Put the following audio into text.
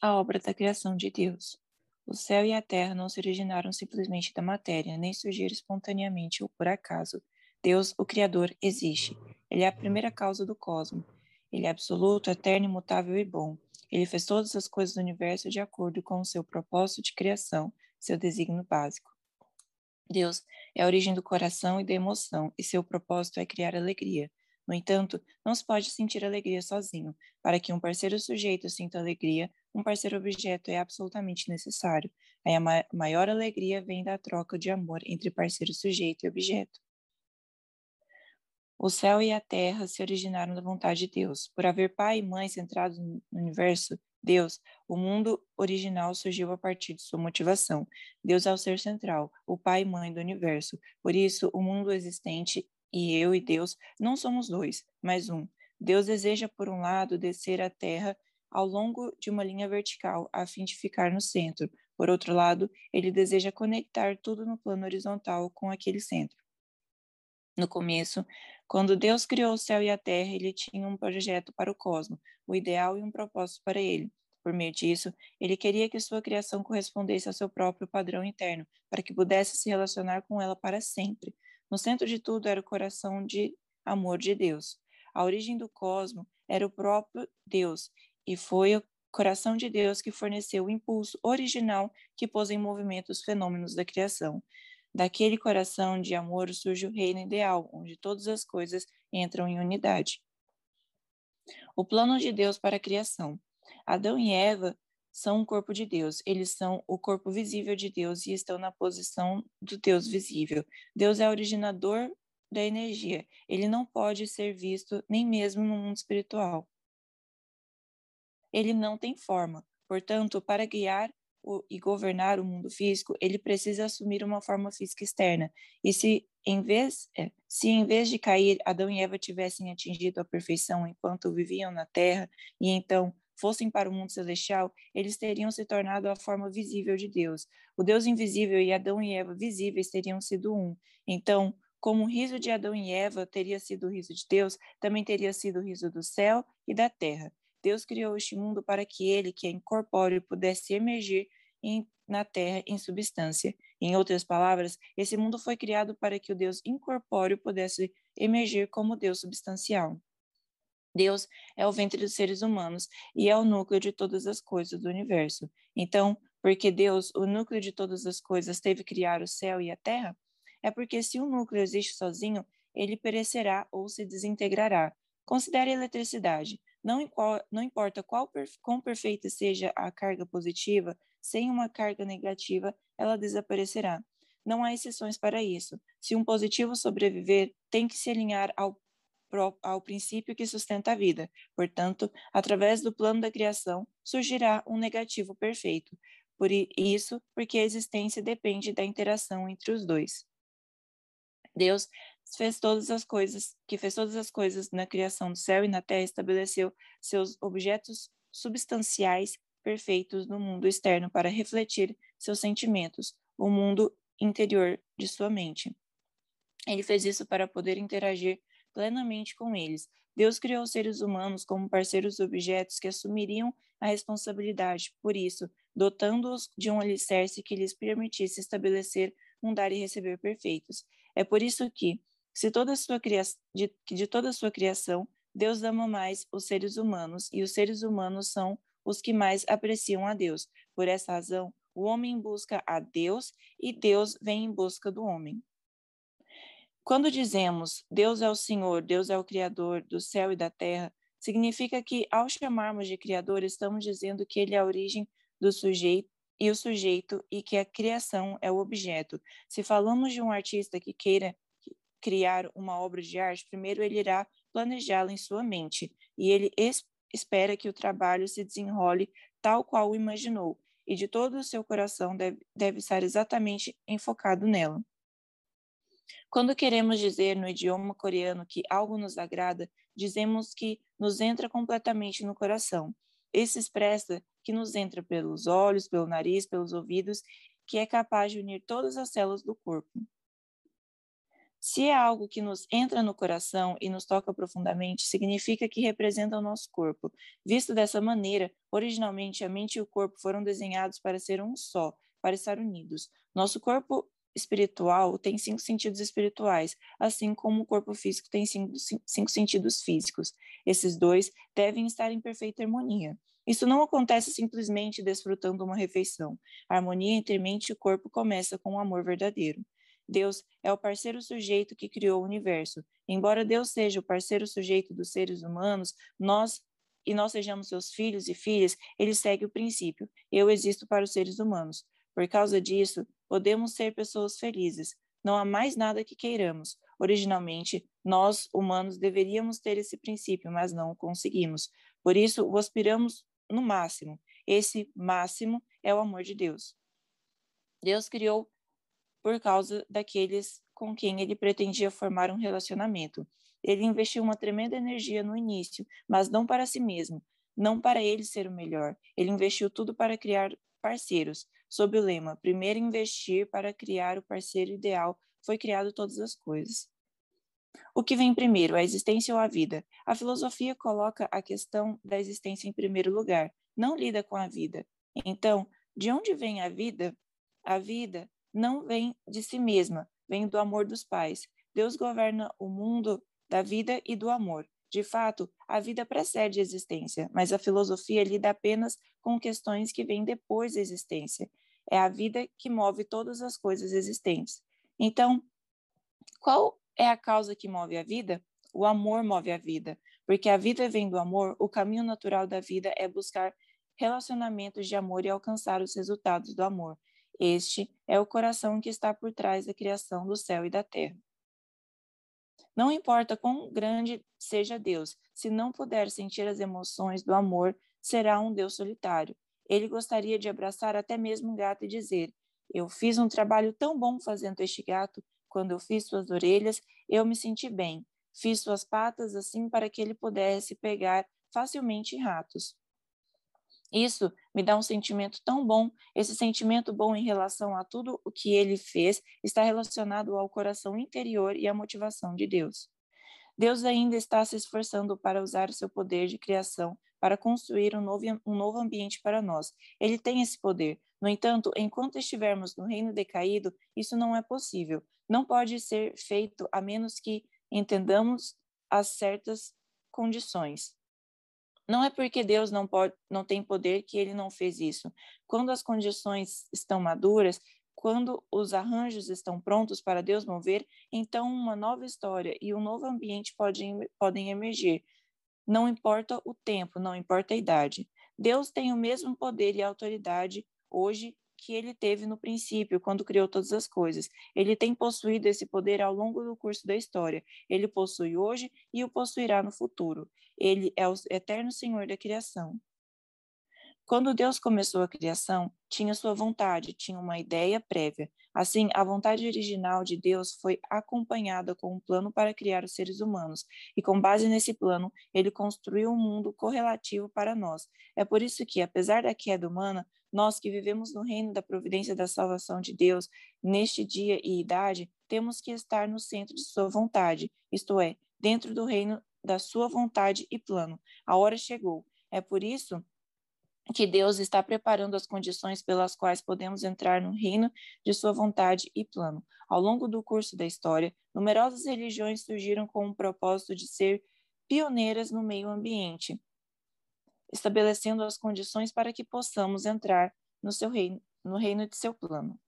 a obra da criação de Deus. O céu e a terra não se originaram simplesmente da matéria, nem surgiram espontaneamente ou por acaso. Deus, o Criador, existe. Ele é a primeira causa do cosmos. Ele é absoluto, eterno, imutável e bom. Ele fez todas as coisas do universo de acordo com o seu propósito de criação, seu desígnio básico. Deus é a origem do coração e da emoção, e seu propósito é criar alegria. No entanto, não se pode sentir alegria sozinho. Para que um parceiro sujeito sinta alegria, um parceiro objeto é absolutamente necessário. Aí a ma maior alegria vem da troca de amor entre parceiro sujeito e objeto. O céu e a terra se originaram da vontade de Deus. Por haver pai e mãe centrados no universo, Deus, o mundo original surgiu a partir de sua motivação. Deus é o ser central, o pai e mãe do universo. Por isso, o mundo existente e eu e Deus não somos dois, mas um. Deus deseja, por um lado, descer à terra ao longo de uma linha vertical, a fim de ficar no centro. Por outro lado, ele deseja conectar tudo no plano horizontal com aquele centro. No começo, quando Deus criou o céu e a terra, ele tinha um projeto para o cosmos, o ideal e um propósito para ele. Por meio disso, ele queria que sua criação correspondesse ao seu próprio padrão interno, para que pudesse se relacionar com ela para sempre. No centro de tudo era o coração de amor de Deus. A origem do cosmos era o próprio Deus, e foi o coração de Deus que forneceu o impulso original que pôs em movimento os fenômenos da criação. Daquele coração de amor surge o reino ideal, onde todas as coisas entram em unidade. O plano de Deus para a criação. Adão e Eva são o corpo de Deus, eles são o corpo visível de Deus e estão na posição do Deus visível. Deus é originador da energia, ele não pode ser visto nem mesmo no mundo espiritual. Ele não tem forma, portanto, para guiar o, e governar o mundo físico, ele precisa assumir uma forma física externa. E se em vez, é, se em vez de cair, Adão e Eva tivessem atingido a perfeição enquanto viviam na Terra, e então fossem para o mundo celestial, eles teriam se tornado a forma visível de Deus. O Deus invisível e Adão e Eva visíveis teriam sido um. Então, como o riso de Adão e Eva teria sido o riso de Deus, também teria sido o riso do céu e da terra. Deus criou este mundo para que ele, que é incorpóreo, pudesse emergir em, na terra em substância. Em outras palavras, esse mundo foi criado para que o Deus incorpóreo pudesse emergir como Deus substancial. Deus é o ventre dos seres humanos e é o núcleo de todas as coisas do universo. Então, porque Deus, o núcleo de todas as coisas, teve que criar o céu e a terra, é porque se um núcleo existe sozinho, ele perecerá ou se desintegrará. Considere a eletricidade. Não, não importa qual, quão perfeita seja a carga positiva, sem uma carga negativa, ela desaparecerá. Não há exceções para isso. Se um positivo sobreviver, tem que se alinhar ao ao princípio que sustenta a vida. Portanto, através do plano da criação, surgirá um negativo perfeito. Por isso, porque a existência depende da interação entre os dois. Deus fez todas as coisas, que fez todas as coisas na criação do céu e na terra, estabeleceu seus objetos substanciais perfeitos no mundo externo para refletir seus sentimentos, o mundo interior de sua mente. Ele fez isso para poder interagir plenamente com eles. Deus criou os seres humanos como parceiros objetos que assumiriam a responsabilidade, por isso, dotando-os de um alicerce que lhes permitisse estabelecer um dar e receber perfeitos. É por isso que, se toda sua criação, de, de toda a sua criação, Deus ama mais os seres humanos, e os seres humanos são os que mais apreciam a Deus. Por essa razão, o homem busca a Deus e Deus vem em busca do homem. Quando dizemos Deus é o Senhor, Deus é o Criador do céu e da terra, significa que, ao chamarmos de Criador, estamos dizendo que ele é a origem do sujeito e o sujeito e que a criação é o objeto. Se falamos de um artista que queira criar uma obra de arte, primeiro ele irá planejá-la em sua mente e ele espera que o trabalho se desenrole tal qual o imaginou e de todo o seu coração deve, deve estar exatamente enfocado nela. Quando queremos dizer no idioma coreano que algo nos agrada, dizemos que nos entra completamente no coração. Isso expressa que nos entra pelos olhos, pelo nariz, pelos ouvidos, que é capaz de unir todas as células do corpo. Se é algo que nos entra no coração e nos toca profundamente, significa que representa o nosso corpo. Visto dessa maneira, originalmente a mente e o corpo foram desenhados para ser um só, para estar unidos. Nosso corpo espiritual tem cinco sentidos espirituais, assim como o corpo físico tem cinco, cinco sentidos físicos. Esses dois devem estar em perfeita harmonia. Isso não acontece simplesmente desfrutando uma refeição. A harmonia entre mente e corpo começa com o um amor verdadeiro. Deus é o parceiro sujeito que criou o universo. Embora Deus seja o parceiro sujeito dos seres humanos, nós e nós sejamos seus filhos e filhas, ele segue o princípio: eu existo para os seres humanos. Por causa disso, podemos ser pessoas felizes. Não há mais nada que queiramos. Originalmente, nós, humanos, deveríamos ter esse princípio, mas não o conseguimos. Por isso, o aspiramos no máximo. Esse máximo é o amor de Deus. Deus criou por causa daqueles com quem ele pretendia formar um relacionamento. Ele investiu uma tremenda energia no início, mas não para si mesmo, não para ele ser o melhor. Ele investiu tudo para criar parceiros, sob o lema: primeiro investir para criar o parceiro ideal, foi criado todas as coisas. O que vem primeiro, a existência ou a vida? A filosofia coloca a questão da existência em primeiro lugar, não lida com a vida. Então, de onde vem a vida? A vida não vem de si mesma, vem do amor dos pais. Deus governa o mundo da vida e do amor. De fato, a vida precede a existência, mas a filosofia lida apenas com questões que vêm depois da existência. É a vida que move todas as coisas existentes. Então, qual é a causa que move a vida? O amor move a vida, porque a vida vem do amor, o caminho natural da vida é buscar relacionamentos de amor e alcançar os resultados do amor. Este é o coração que está por trás da criação do céu e da terra. Não importa quão grande seja Deus, se não puder sentir as emoções do amor, será um Deus solitário. Ele gostaria de abraçar até mesmo um gato e dizer: Eu fiz um trabalho tão bom fazendo este gato. Quando eu fiz suas orelhas, eu me senti bem. Fiz suas patas assim para que ele pudesse pegar facilmente ratos. Isso me dá um sentimento tão bom. Esse sentimento bom em relação a tudo o que ele fez está relacionado ao coração interior e à motivação de Deus. Deus ainda está se esforçando para usar o seu poder de criação para construir um novo, um novo ambiente para nós. Ele tem esse poder. No entanto, enquanto estivermos no reino decaído, isso não é possível. Não pode ser feito a menos que entendamos as certas condições. Não é porque Deus não, pode, não tem poder que ele não fez isso. Quando as condições estão maduras, quando os arranjos estão prontos para Deus mover, então uma nova história e um novo ambiente podem, podem emergir. Não importa o tempo, não importa a idade. Deus tem o mesmo poder e autoridade hoje que ele teve no princípio, quando criou todas as coisas. Ele tem possuído esse poder ao longo do curso da história. Ele possui hoje e o possuirá no futuro. Ele é o eterno Senhor da criação. Quando Deus começou a criação, tinha sua vontade, tinha uma ideia prévia. Assim, a vontade original de Deus foi acompanhada com um plano para criar os seres humanos, e com base nesse plano, ele construiu um mundo correlativo para nós. É por isso que, apesar da queda humana, nós que vivemos no reino da providência da salvação de Deus, neste dia e idade, temos que estar no centro de sua vontade, isto é, dentro do reino da sua vontade e plano. A hora chegou. É por isso que Deus está preparando as condições pelas quais podemos entrar no reino de sua vontade e plano. Ao longo do curso da história, numerosas religiões surgiram com o propósito de ser pioneiras no meio ambiente, estabelecendo as condições para que possamos entrar no seu reino, no reino de seu plano.